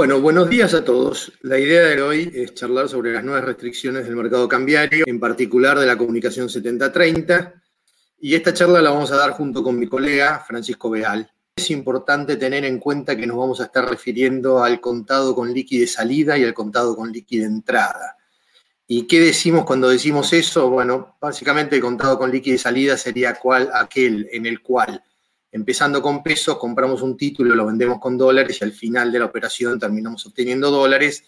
Bueno, buenos días a todos. La idea de hoy es charlar sobre las nuevas restricciones del mercado cambiario, en particular de la comunicación 7030, y esta charla la vamos a dar junto con mi colega Francisco Beal. Es importante tener en cuenta que nos vamos a estar refiriendo al contado con liqui de salida y al contado con liqui de entrada. ¿Y qué decimos cuando decimos eso? Bueno, básicamente el contado con liqui de salida sería cual, aquel en el cual empezando con pesos, compramos un título, lo vendemos con dólares y al final de la operación terminamos obteniendo dólares,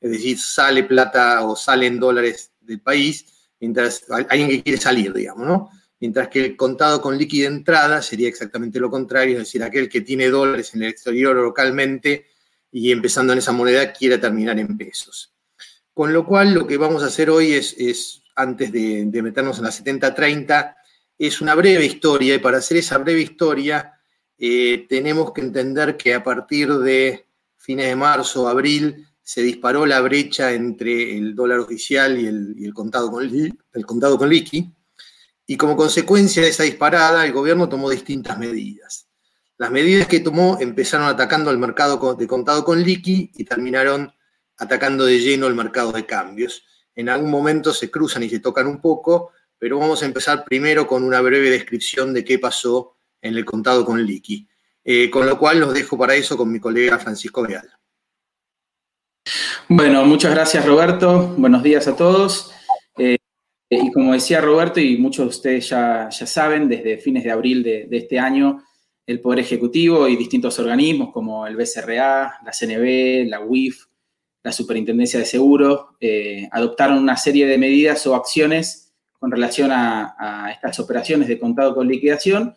es decir, sale plata o salen dólares del país, mientras alguien que quiere salir, digamos, ¿no? Mientras que el contado con líquida entrada sería exactamente lo contrario, es decir, aquel que tiene dólares en el exterior localmente y empezando en esa moneda quiere terminar en pesos. Con lo cual, lo que vamos a hacer hoy es, antes de, de meternos en la 70-30, es una breve historia y para hacer esa breve historia eh, tenemos que entender que a partir de fines de marzo, abril, se disparó la brecha entre el dólar oficial y el, contado, con, el contado con liqui, y como consecuencia de esa disparada, el gobierno tomó distintas medidas. Las medidas que tomó empezaron atacando al mercado de contado con liqui y terminaron atacando de lleno el mercado de cambios. En algún momento se cruzan y se tocan un poco, pero vamos a empezar primero con una breve descripción de qué pasó en el contado con liqui. Eh, con lo cual los dejo para eso con mi colega Francisco Veal. Bueno, muchas gracias Roberto. Buenos días a todos. Eh, y como decía Roberto, y muchos de ustedes ya, ya saben, desde fines de abril de, este año, el Poder Ejecutivo y distintos organismos como el BCRA, la CNB, la UIF, la Superintendencia de Seguros, eh, adoptaron una serie de medidas o acciones con relación a, estas operaciones de contado con liquidación,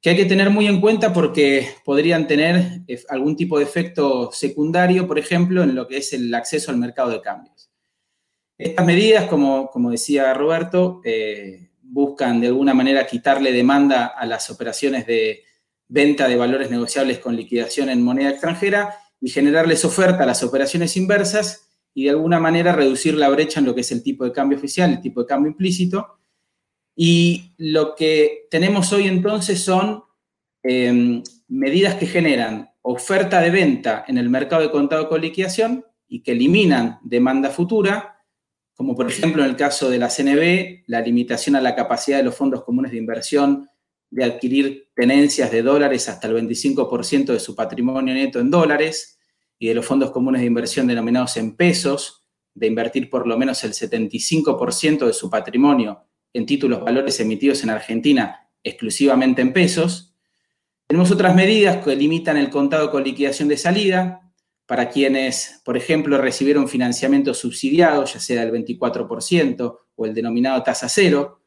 que hay que tener muy en cuenta porque podrían tener eh, algún tipo de efecto secundario, por ejemplo, en lo que es el acceso al mercado de cambios. Estas medidas, como, decía Roberto, eh, buscan de alguna manera quitarle demanda a las operaciones de venta de valores negociables con liquidación en moneda extranjera y generarles oferta a las operaciones inversas y de alguna manera reducir la brecha en lo que es el tipo de cambio oficial, el tipo de cambio implícito. Y lo que tenemos hoy entonces son em, medidas que generan oferta de venta en el mercado de contado con liquidación y que eliminan demanda futura, como por ejemplo en el caso de la CNB, la limitación a la capacidad de los fondos comunes de inversión de adquirir tenencias de dólares hasta el 25% de su patrimonio neto en dólares, y de los fondos comunes de inversión denominados en pesos, de invertir por lo menos el 75% de su patrimonio en títulos valores emitidos en Argentina exclusivamente en pesos. Tenemos otras medidas que limitan el contado con liquidación de salida para quienes, por ejemplo, recibieron financiamiento subsidiado, ya sea del 24% o el denominado tasa cero,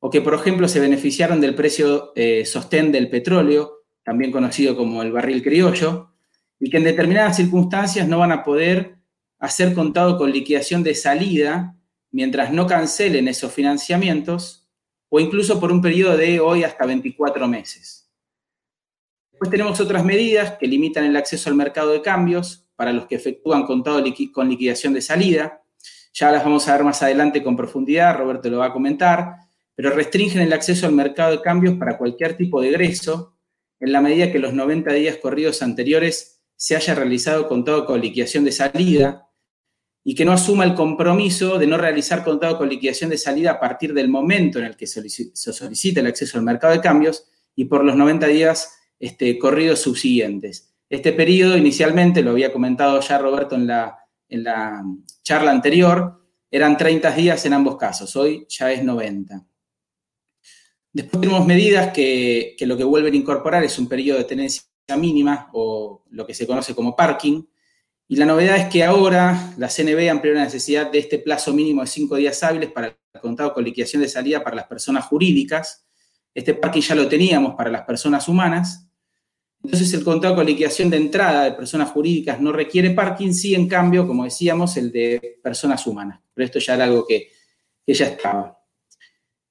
o que, por ejemplo, se beneficiaron del precio eh, sostén del petróleo, también conocido como el barril criollo, y que en determinadas circunstancias no van a poder hacer contado con liquidación de salida mientras no cancelen esos financiamientos o incluso por un periodo de hoy hasta 24 meses. Después tenemos otras medidas que limitan el acceso al mercado de cambios para los que efectúan contado con liquidación de salida. Ya las vamos a ver más adelante con profundidad, Roberto lo va a comentar, pero restringen el acceso al mercado de cambios para cualquier tipo de egreso en la medida que los 90 días corridos anteriores se haya realizado contado con liquidación de salida y que no asuma el compromiso de no realizar contado con liquidación de salida a partir del momento en el que se solicita el acceso al mercado de cambios y por los 90 días este, corridos subsiguientes. Este periodo inicialmente, lo había comentado ya Roberto en la, en la charla anterior, eran 30 días en ambos casos, hoy ya es 90. Después tenemos medidas que, que lo que vuelven a incorporar es un periodo de tenencia mínima o lo que se conoce como parking. Y la novedad es que ahora la CNB amplió la necesidad de este plazo mínimo de cinco días hábiles para el contado con liquidación de salida para las personas jurídicas. Este parking ya lo teníamos para las personas humanas. Entonces el contado con liquidación de entrada de personas jurídicas no requiere parking, sí en cambio, como decíamos, el de personas humanas. Pero esto ya era algo que, ya estaba.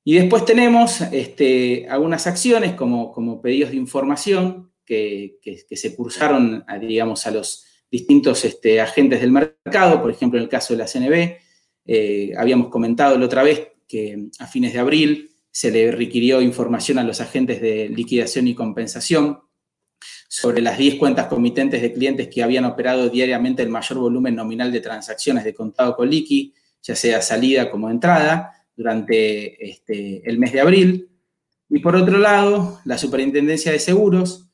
Y después tenemos este, algunas acciones como, como pedidos de información que, se cursaron, a, digamos, a los distintos este, agentes del mercado, por ejemplo, en el caso de la CNB, eh, habíamos comentado la otra vez que a fines de abril se le requirió información a los agentes de liquidación y compensación sobre las 10 cuentas comitentes de clientes que habían operado diariamente el mayor volumen nominal de transacciones de contado con liqui, ya sea salida como entrada, durante este, el mes de abril. Y por otro lado, la Superintendencia de Seguros,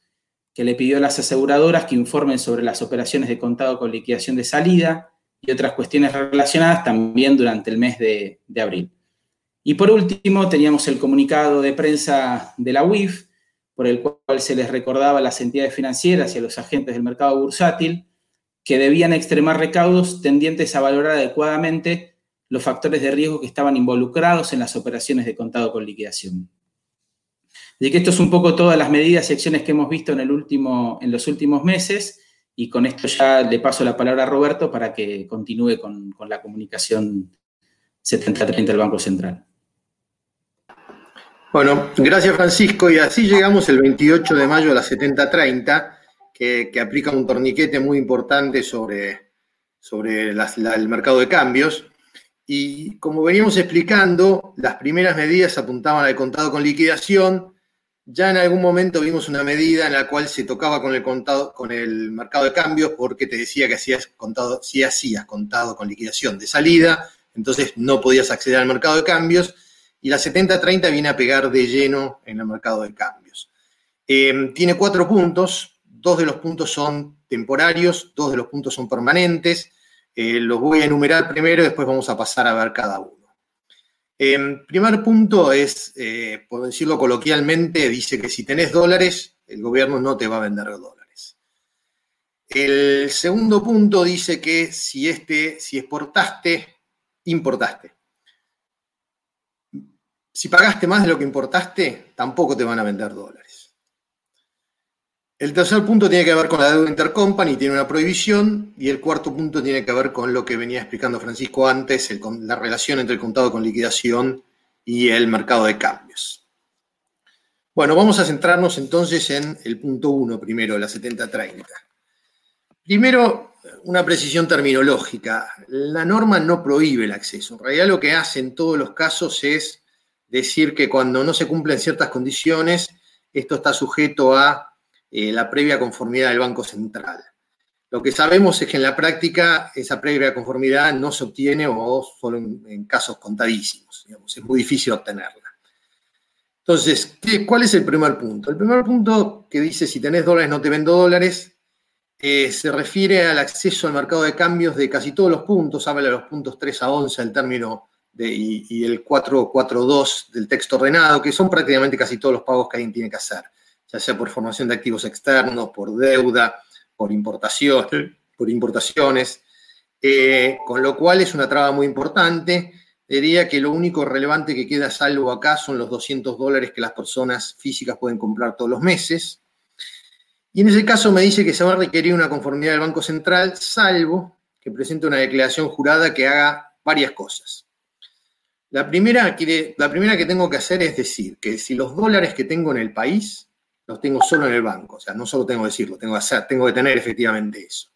que le pidió a las aseguradoras que informen sobre las operaciones de contado con liquidación de salida y otras cuestiones relacionadas también durante el mes de, abril. Y por último, teníamos el comunicado de prensa de la UIF, por el cual se les recordaba a las entidades financieras y a los agentes del mercado bursátil que debían extremar recaudos tendientes a valorar adecuadamente los factores de riesgo que estaban involucrados en las operaciones de contado con liquidación. De que esto es un poco todas las medidas y acciones que hemos visto en, el último, en los últimos meses y con esto ya le paso la palabra a Roberto para que continúe con, con la comunicación 7030 del Banco Central. Bueno, gracias Francisco. Y así llegamos el 28 de mayo a la 7030, que, que aplica un torniquete muy importante sobre, sobre el mercado de cambios. Y como veníamos explicando, las primeras medidas apuntaban al contado con liquidación. Ya en algún momento vimos una medida en la cual se tocaba con el, contado, con el mercado de cambios porque te decía que hacías contado, si hacías contado con liquidación de salida, entonces no podías acceder al mercado de cambios y la 70-30 viene a pegar de lleno en el mercado de cambios. Eh, tiene cuatro puntos, dos de los puntos son temporarios, dos de los puntos son permanentes. Eh, los voy a enumerar primero después vamos a pasar a ver cada uno. Eh, primer punto es, por decirlo coloquialmente, dice que si tenés dólares, el gobierno no te va a vender dólares. El segundo punto dice que si, este, si exportaste, importaste. Si pagaste más de lo que importaste, tampoco te van a vender dólares. El tercer punto tiene que ver con la deuda intercompany, tiene una prohibición. Y el cuarto punto tiene que ver con lo que venía explicando Francisco antes, la relación entre el contado con liquidación y el mercado de cambios. Bueno, vamos a centrarnos entonces en el punto 1 primero, la 7030. Primero, una precisión terminológica. La norma no prohíbe el acceso. En realidad lo que hace en todos los casos es decir que cuando no se cumplen ciertas condiciones, esto está sujeto a eh, la previa conformidad del Banco Central. Lo que sabemos es que en la práctica esa previa conformidad no se obtiene o solo en, casos contadísimos. es muy difícil obtenerla. Entonces, ¿cuál es el primer punto? El primer punto que dice si tenés dólares no te vendo dólares eh, se refiere al acceso al mercado de cambios de casi todos los puntos, habla de los puntos 3 a 11, el término y, el 442 del texto ordenado, que son prácticamente casi todos los pagos que alguien tiene que hacer, ya sea por formación de activos externos, por deuda, por, importación, por importaciones, eh, con lo cual es una traba muy importante. Diría que lo único relevante que queda salvo acá son los 200 dólares que las personas físicas pueden comprar todos los meses. Y en ese caso me dice que se va a requerir una conformidad del Banco Central, salvo que presente una declaración jurada que haga varias cosas. La primera, la primera que tengo que hacer es decir que si los dólares que tengo en el país los tengo solo en el banco, o sea, no solo tengo que decirlo, tengo que, tengo que tener efectivamente eso.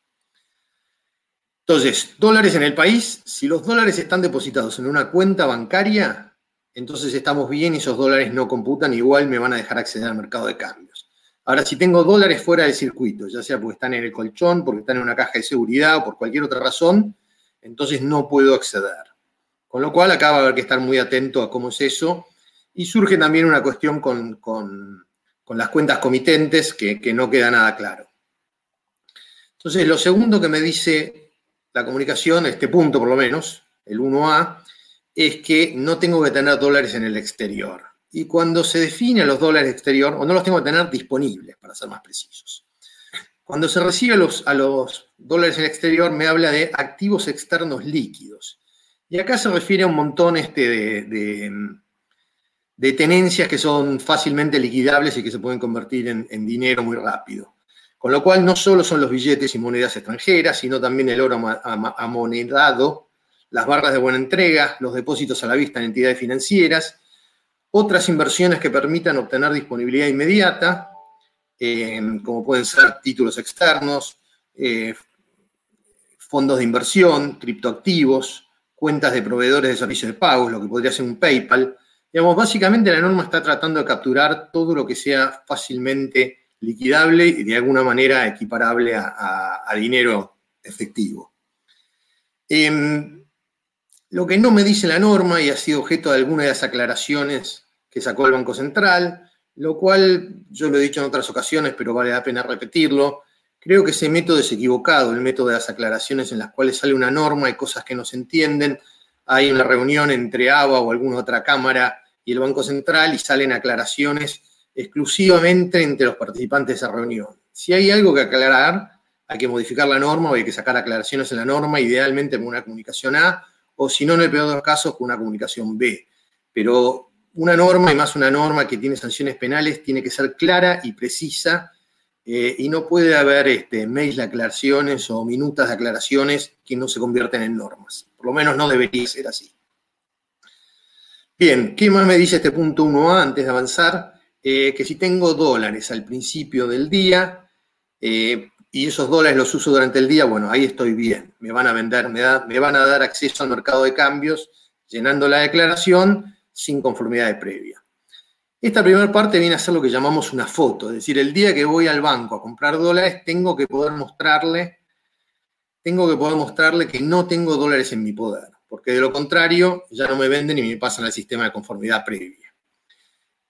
Entonces, dólares en el país, si los dólares están depositados en una cuenta bancaria, entonces estamos bien y esos dólares no computan, igual me van a dejar acceder al mercado de cambios. Ahora, si tengo dólares fuera del circuito, ya sea porque están en el colchón, porque están en una caja de seguridad o por cualquier otra razón, entonces no puedo acceder. Con lo cual acá va a haber que estar muy atento a cómo es eso. Y surge también una cuestión con, las cuentas comitentes que, no queda nada claro. Entonces, lo segundo que me dice la comunicación, este punto por lo menos, el 1A, es que no tengo que tener dólares en el exterior. Y cuando se define los dólares exterior, o no los tengo que tener disponibles, para ser más precisos. Cuando se recibe los, a los dólares en el exterior, me habla de activos externos líquidos. Y acá se refiere a un montón este de, tenencias que son fácilmente liquidables y que se pueden convertir en, dinero muy rápido. Con lo cual no solo son los billetes y monedas extranjeras, sino también el oro amonedado, las barras de buena entrega, los depósitos a la vista en entidades financieras, otras inversiones que permitan obtener disponibilidad inmediata, eh, como pueden ser títulos externos, eh, fondos de inversión, criptoactivos, cuentas de proveedores de servicios de pagos, lo que podría ser un PayPal. Digamos, básicamente la norma está tratando de capturar todo lo que sea fácilmente liquidable y de alguna manera equiparable a, dinero efectivo. Em, lo que no me dice la norma y ha sido objeto de alguna de las aclaraciones que sacó el Banco Central, lo cual yo lo he dicho en otras ocasiones, pero vale la pena repetirlo, creo que ese método es equivocado, el método de las aclaraciones en las cuales sale una norma y cosas que no se entienden, hay una reunión entre ABA o alguna otra cámara y el Banco Central y salen aclaraciones exclusivamente entre los participantes de esa reunión. Si hay algo que aclarar, hay que modificar la norma o hay que sacar aclaraciones en la norma, idealmente con una comunicación A, o si no, en el peor de los casos, con una comunicación B. Pero una norma, y más una norma que tiene sanciones penales, tiene que ser clara y precisa, eh, y no puede haber este, mails de aclaraciones o minutas de aclaraciones que no se convierten en normas. Por lo menos no debería ser así. Bien, ¿qué más me dice este punto 1A antes de avanzar? Eh, que si tengo dólares al principio del día eh, y esos dólares los uso durante el día, bueno, ahí estoy bien. Me van a vender, me, van a dar acceso al mercado de cambios llenando la declaración sin conformidad previa. Esta primera parte viene a ser lo que llamamos una foto, es decir, el día que voy al banco a comprar dólares, tengo que poder mostrarle, tengo que poder mostrarle que no tengo dólares en mi poder porque de lo contrario ya no me venden y me pasan al sistema de conformidad previa.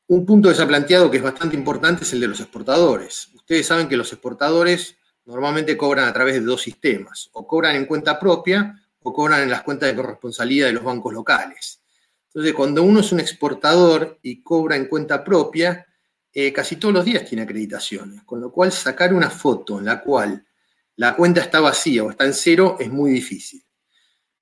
Un punto que se ha planteado que es bastante importante es el de los exportadores. Ustedes saben que los exportadores normalmente cobran a través de dos sistemas, o cobran en cuenta propia o cobran en las cuentas de corresponsalía de los bancos locales. Entonces, cuando uno es un exportador y cobra en cuenta propia, eh, casi todos los días tiene acreditaciones, con lo cual sacar una foto en la cual la cuenta está vacía o está en cero es muy difícil.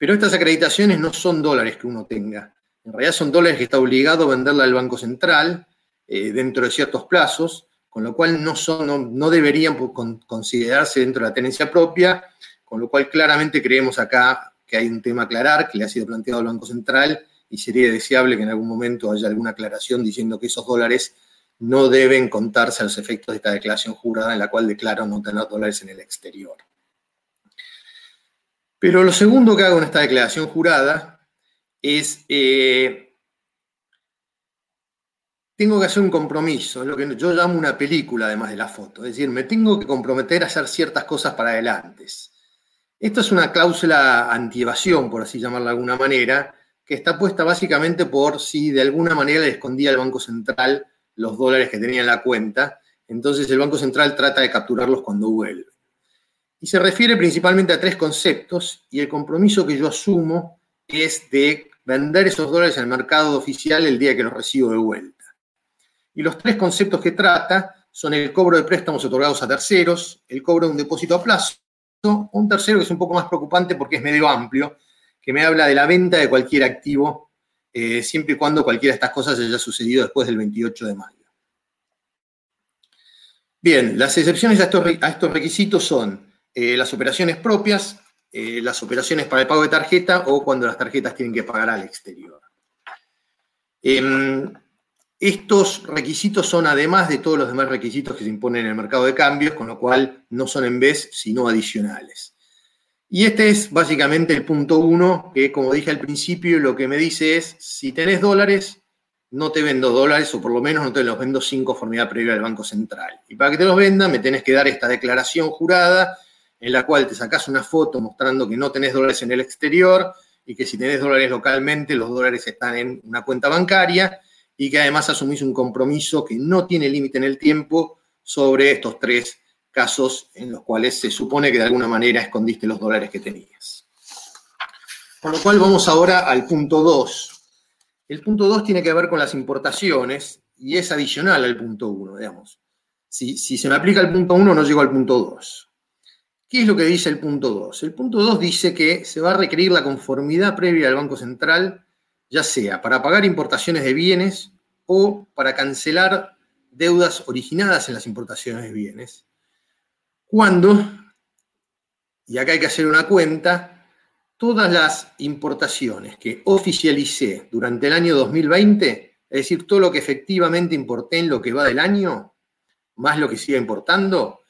Pero estas acreditaciones no son dólares que uno tenga. En realidad son dólares que está obligado a venderla al Banco Central eh, dentro de ciertos plazos, con lo cual no, son, no, deberían considerarse dentro de la tenencia propia, con lo cual claramente creemos acá que hay un tema a aclarar, que le ha sido planteado al Banco Central y sería deseable que en algún momento haya alguna aclaración diciendo que esos dólares no deben contarse a los efectos de esta declaración jurada en la cual declaro no tener dólares en el exterior. Pero lo segundo que hago en esta declaración jurada es, eh, tengo que hacer un compromiso, lo que yo llamo una película además de la foto, es decir, me tengo que comprometer a hacer ciertas cosas para adelante. Esto es una cláusula antievasión, por así llamarla de alguna manera, que está puesta básicamente por si de alguna manera le escondía al Banco Central los dólares que tenía en la cuenta, entonces el Banco Central trata de capturarlos cuando vuelve y se refiere principalmente a tres conceptos y el compromiso que yo asumo es de vender esos dólares el mercado oficial el día que los recibo de vuelta. Y los tres conceptos que trata son el cobro de préstamos otorgados a terceros, el cobro de un depósito a plazo, un tercero que es un poco más preocupante porque es medio amplio, que me habla de la venta de cualquier activo, eh, siempre y cuando cualquiera de estas cosas haya sucedido después del 28 de mayo. Bien, las excepciones a estos requisitos son eh, las operaciones propias, eh, las operaciones para el pago de tarjeta o cuando las tarjetas tienen que pagar al exterior. Em, estos requisitos son además de todos los demás requisitos que se imponen en el mercado de cambios, con lo cual no son en vez, sino adicionales. Y este es básicamente el punto uno, que como dije al principio, lo que me dice es, si tenés dólares, no te vendo dólares, o por lo menos no te los vendo sin conformidad previa del Banco Central. Y para que te los venda, me tenés que dar esta declaración jurada en la cual te sacas una foto mostrando que no tenés dólares en el exterior y que si tenés dólares localmente, los dólares están en una cuenta bancaria y que además asumís un compromiso que no tiene límite en el tiempo sobre estos tres casos en los cuales se supone que de alguna manera escondiste los dólares que tenías. Con lo cual vamos ahora al punto 2. El punto 2 tiene que ver con las importaciones y es adicional al punto 1, digamos. Si, si se me aplica el punto 1, no llego al punto 2. ¿Qué es lo que dice el punto 2? El punto 2 dice que se va a requerir la conformidad previa del Banco Central, ya sea para pagar importaciones de bienes o para cancelar deudas originadas en las importaciones de bienes. Cuando, y acá hay que hacer una cuenta, todas las importaciones que oficialicé durante el año 2020, es decir, todo lo que efectivamente importé en lo que va del año, más lo que siga importando,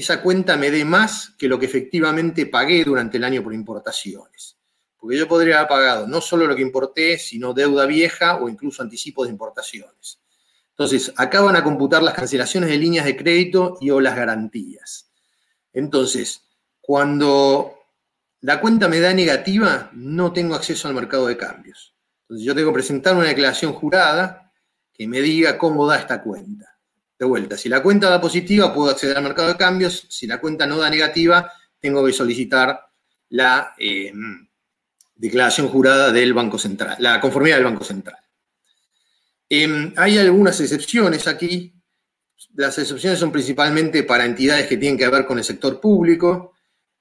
esa cuenta me dé más que lo que efectivamente pagué durante el año por importaciones. Porque yo podría haber pagado no solo lo que importé, sino deuda vieja o incluso anticipo de importaciones. Entonces, acá van a computar las cancelaciones de líneas de crédito y o las garantías. Entonces, cuando la cuenta me da negativa, no tengo acceso al mercado de cambios. Entonces, yo tengo que presentar una declaración jurada que me diga cómo da esta cuenta. De vuelta, si la cuenta da positiva, puedo acceder al mercado de cambios. Si la cuenta no da negativa, tengo que solicitar la eh, declaración jurada del Banco Central, la conformidad del Banco Central. Em, hay algunas excepciones aquí. Las excepciones son principalmente para entidades que tienen que ver con el sector público.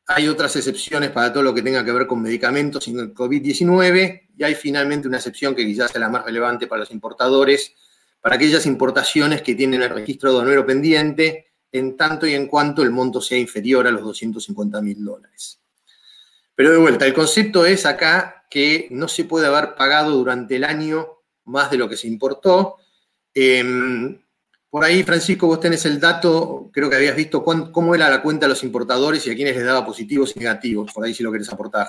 Hay otras excepciones para todo lo que tenga que ver con medicamentos y COVID-19. Y hay finalmente una excepción que quizás es la más relevante para los importadores, para aquellas importaciones que tienen el registro aduanero pendiente, en tanto y en cuanto el monto sea inferior a los 250 mil dólares. Pero de vuelta, el concepto es acá que no se puede haber pagado durante el año más de lo que se importó. Em, por ahí, Francisco, vos tenés el dato, creo que habías visto cómo era la cuenta de los importadores y a quiénes les daba positivos y negativos. Por ahí si lo querés aportar.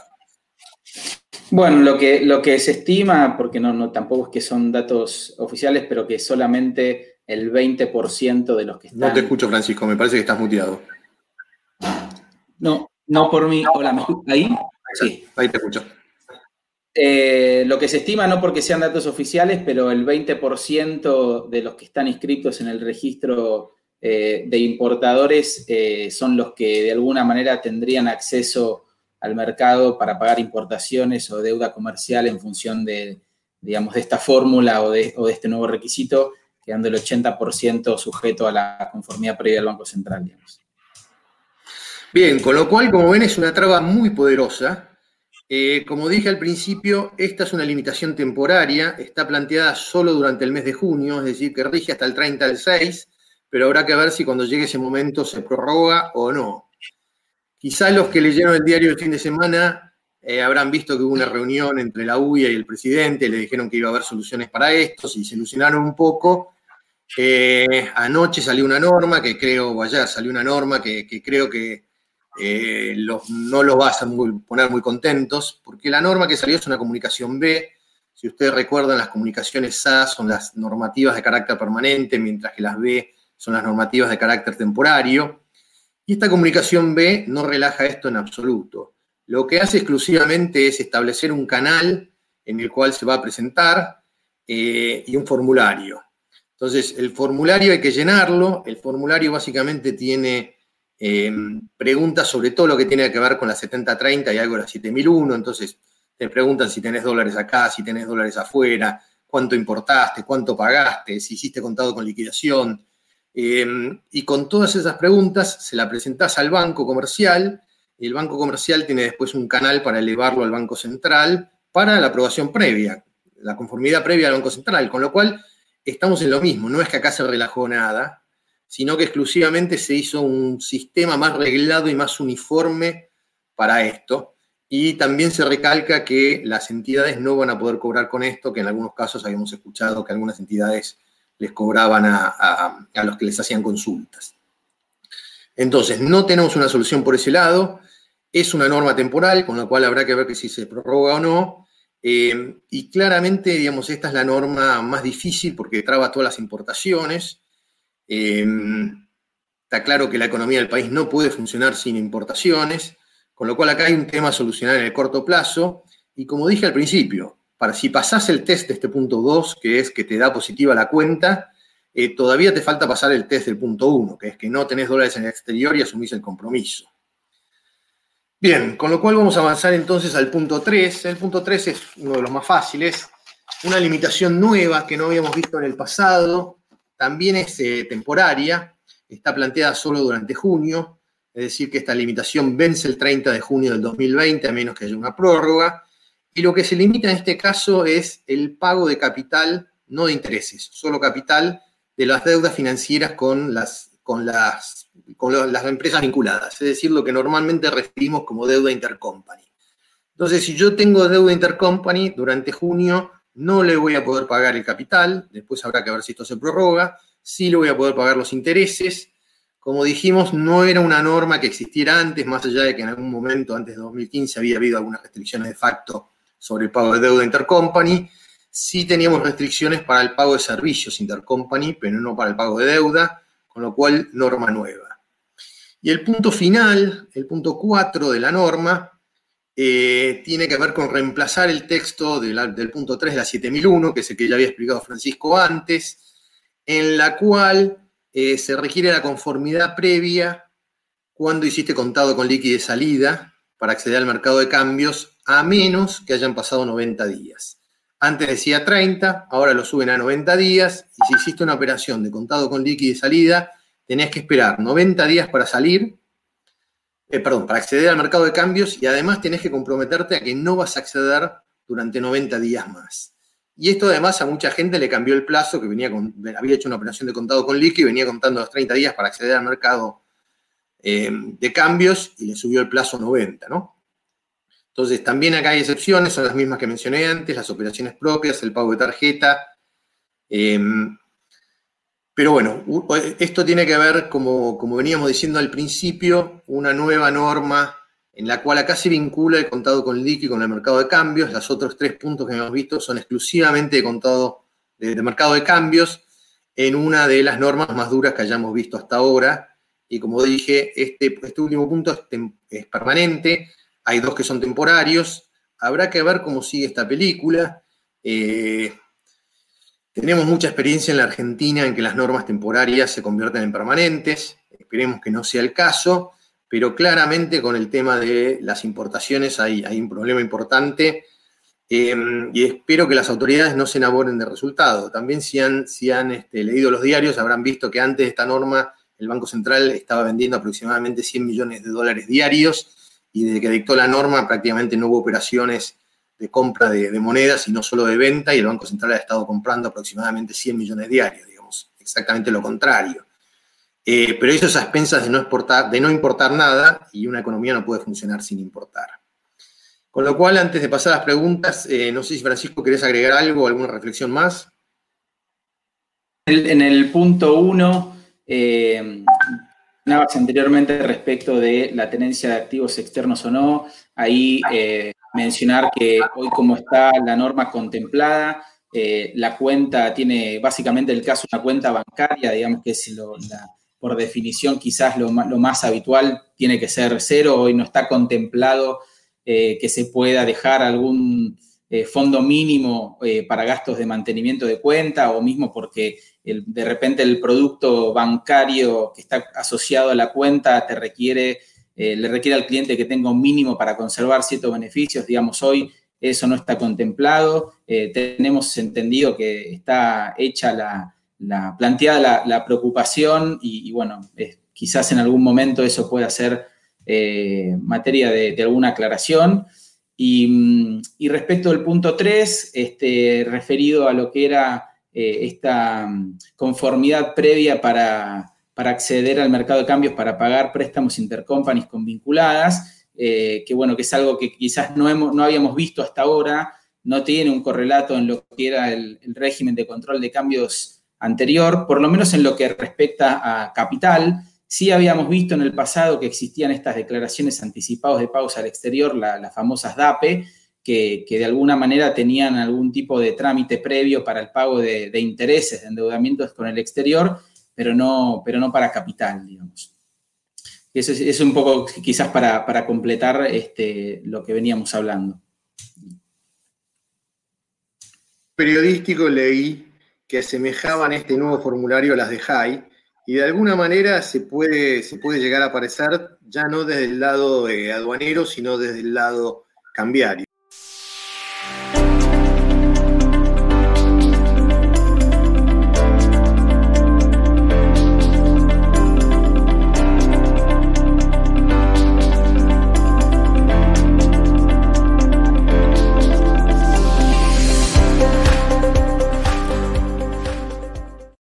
Bueno, lo que, lo que se estima, porque no, no tampoco es que son datos oficiales, pero que solamente el 20% de los que están... No te escucho, Francisco, me parece que estás muteado. No, no por mí. Hola, ¿me ¿Ahí? Sí. Ahí te escucho. Eh, lo que se estima, no porque sean datos oficiales, pero el 20% de los que están inscritos en el registro eh, de importadores eh, son los que de alguna manera tendrían acceso al mercado para pagar importaciones o deuda comercial en función de, digamos, de esta fórmula o de, o de este nuevo requisito, quedando el 80% sujeto a la conformidad previa del Banco Central. Bien, con lo cual, como ven, es una traba muy poderosa eh, como dije al principio, esta es una limitación temporaria, está planteada solo durante el mes de junio, es decir, que rige hasta el 30 del 6, pero habrá que ver si cuando llegue ese momento se prorroga o no. Quizá los que leyeron el diario el fin de semana eh, habrán visto que hubo una reunión entre la UIA y el presidente, le dijeron que iba a haber soluciones para esto, si se ilusionaron un poco. Eh, anoche salió una norma que creo, ayer salió una norma que creo que eh, no los vas a poner muy contentos, porque la norma que salió es una comunicación B. Si ustedes recuerdan, las comunicaciones A son las normativas de carácter permanente, mientras que las B son las normativas de carácter temporario. Y esta comunicación B no relaja esto en absoluto. Lo que hace exclusivamente es establecer un canal en el cual se va a presentar eh, y un formulario. Entonces, el formulario hay que llenarlo. El formulario básicamente tiene Em, preguntas sobre todo lo que tiene que ver con la 7030 y algo de la 7001, entonces te preguntan si tenés dólares acá, si tenés dólares afuera, cuánto importaste, cuánto pagaste, si hiciste contado con liquidación. Em, y con todas esas preguntas se la presentás al banco comercial y el banco comercial tiene después un canal para elevarlo al Banco Central para la aprobación previa, la conformidad previa al Banco Central, con lo cual estamos en lo mismo, no es que acá se relajó nada, sino que exclusivamente se hizo un sistema más reglado y más uniforme para esto. Y también se recalca que las entidades no van a poder cobrar con esto, que en algunos casos habíamos escuchado que algunas entidades les cobraban a, los que les hacían consultas. Entonces, no tenemos una solución por ese lado. Es una norma temporal, con la cual habrá que ver que si se prorroga o no. Eh, y claramente, digamos, esta es la norma más difícil porque traba todas las importaciones. Em, está claro que la economía del país no puede funcionar sin importaciones, con lo cual acá hay un tema a solucionar en el corto plazo. Y como dije al principio, para si pasás el test de este punto 2, que es que te da positiva la cuenta, eh, todavía te falta pasar el test del punto 1, que es que no tenés dólares en el exterior y asumís el compromiso. Bien, con lo cual vamos a avanzar entonces al punto 3. El punto 3 es uno de los más fáciles, una limitación nueva que no habíamos visto en el pasado, también es eh, temporaria, está planteada solo durante junio, es decir, que esta limitación vence el 30 de junio del 2020, a menos que haya una prórroga, y lo que se limita en este caso es el pago de capital, no de intereses, solo capital de las deudas financieras con las, con las, con las empresas vinculadas, es decir, lo que normalmente referimos como deuda intercompany. Entonces, si yo tengo deuda intercompany durante junio, no le voy a poder pagar el capital, después habrá que ver si esto se prorroga, sí le voy a poder pagar los intereses. Como dijimos, no era una norma que existiera antes, más allá de que en algún momento, antes de 2015, había habido algunas restricciones de facto sobre el pago de deuda intercompany. sí teníamos restricciones para el pago de servicios intercompany, pero no para el pago de deuda, con lo cual norma nueva. Y el punto final, el punto 4 de la norma, eh, tiene que ver con reemplazar el texto del punto 3 de la 7001, que es el que ya había explicado Francisco antes, en la cual eh, se requiere la conformidad previa cuando hiciste contado con líquido de salida para acceder al mercado de cambios, a menos que hayan pasado 90 días. Antes decía 30, ahora lo suben a 90 días, y si hiciste una operación de contado con líquido de salida, tenías que esperar 90 días para salir, eh, perdón, para acceder al mercado de cambios, y además tenés que comprometerte a que no vas a acceder durante 90 días más. Y esto además a mucha gente le cambió el plazo, que venía con, había hecho una operación de contado con líquido y venía contando los 30 días para acceder al mercado eh, de cambios y le subió el plazo a 90, ¿no? Entonces, también acá hay excepciones, son las mismas que mencioné antes, las operaciones propias, el pago de tarjeta. Em, pero bueno, esto tiene que ver, como, como veníamos diciendo al principio, una nueva norma en la cual acá se vincula el contado con líquido con el mercado de cambios. Los otros tres puntos que hemos visto son exclusivamente de contado de, mercado de cambios en una de las normas más duras que hayamos visto hasta ahora. Y como dije, este, este último punto es permanente hay dos que son temporarios. Habrá que ver cómo sigue esta película. Eh, tenemos mucha experiencia en la Argentina en que las normas temporarias se convierten en permanentes. Esperemos que no sea el caso, pero claramente con el tema de las importaciones hay, un problema importante. Eh, y espero que las autoridades no se enamoren del resultado. También si han, si han este, leído los diarios habrán visto que antes de esta norma el Banco Central estaba vendiendo aproximadamente 100 millones de dólares diarios y desde que dictó la norma prácticamente no hubo operaciones de compra de, monedas y no solo de venta, y el Banco Central ha estado comprando aproximadamente 100 millones diarios, digamos, exactamente lo contrario. Eh, pero eso es a expensas de no, exportar, de no importar nada y una economía no puede funcionar sin importar. Con lo cual, antes de pasar a las preguntas, eh, no sé si Francisco querés agregar algo, alguna reflexión más. En el punto uno, eh, anteriormente respecto de la tenencia de activos externos o no. Ahí eh, mencionar que hoy como está la norma contemplada, eh, la cuenta tiene básicamente el caso una cuenta bancaria, digamos que es por definición quizás lo, más habitual, tiene que ser cero, hoy no está contemplado eh, que se pueda dejar algún fondo mínimo para gastos de mantenimiento de cuenta o mismo porque de repente el producto bancario que está asociado a la cuenta te requiere, eh, le requiere al cliente que tenga un mínimo para conservar ciertos beneficios, digamos, hoy eso no está contemplado, eh, tenemos entendido que está hecha la, planteada la, preocupación y, bueno, quizás en algún momento eso pueda ser eh, materia de, alguna aclaración. Y, respecto al punto 3, este, referido a lo que era eh, esta mm, conformidad previa para, acceder al mercado de cambios para pagar préstamos intercompanies con vinculadas, eh, que bueno, que es algo que quizás no, hemos, no habíamos visto hasta ahora, no tiene un correlato en lo que era el, régimen de control de cambios anterior, por lo menos en lo que respecta a capital. Sí habíamos visto en el pasado que existían estas declaraciones anticipadas de pagos al exterior, las famosas DAPE, que, de alguna manera tenían algún tipo de trámite previo para el pago de, intereses, de endeudamientos con el exterior, pero no, pero no para capital, digamos. Eso es, un poco quizás para, completar este, lo que veníamos hablando. Periodístico leí que asemejaban este nuevo formulario a las de JAI y de alguna manera se puede, se puede llegar a aparecer ya no desde el lado aduanero, sino desde el lado cambiario.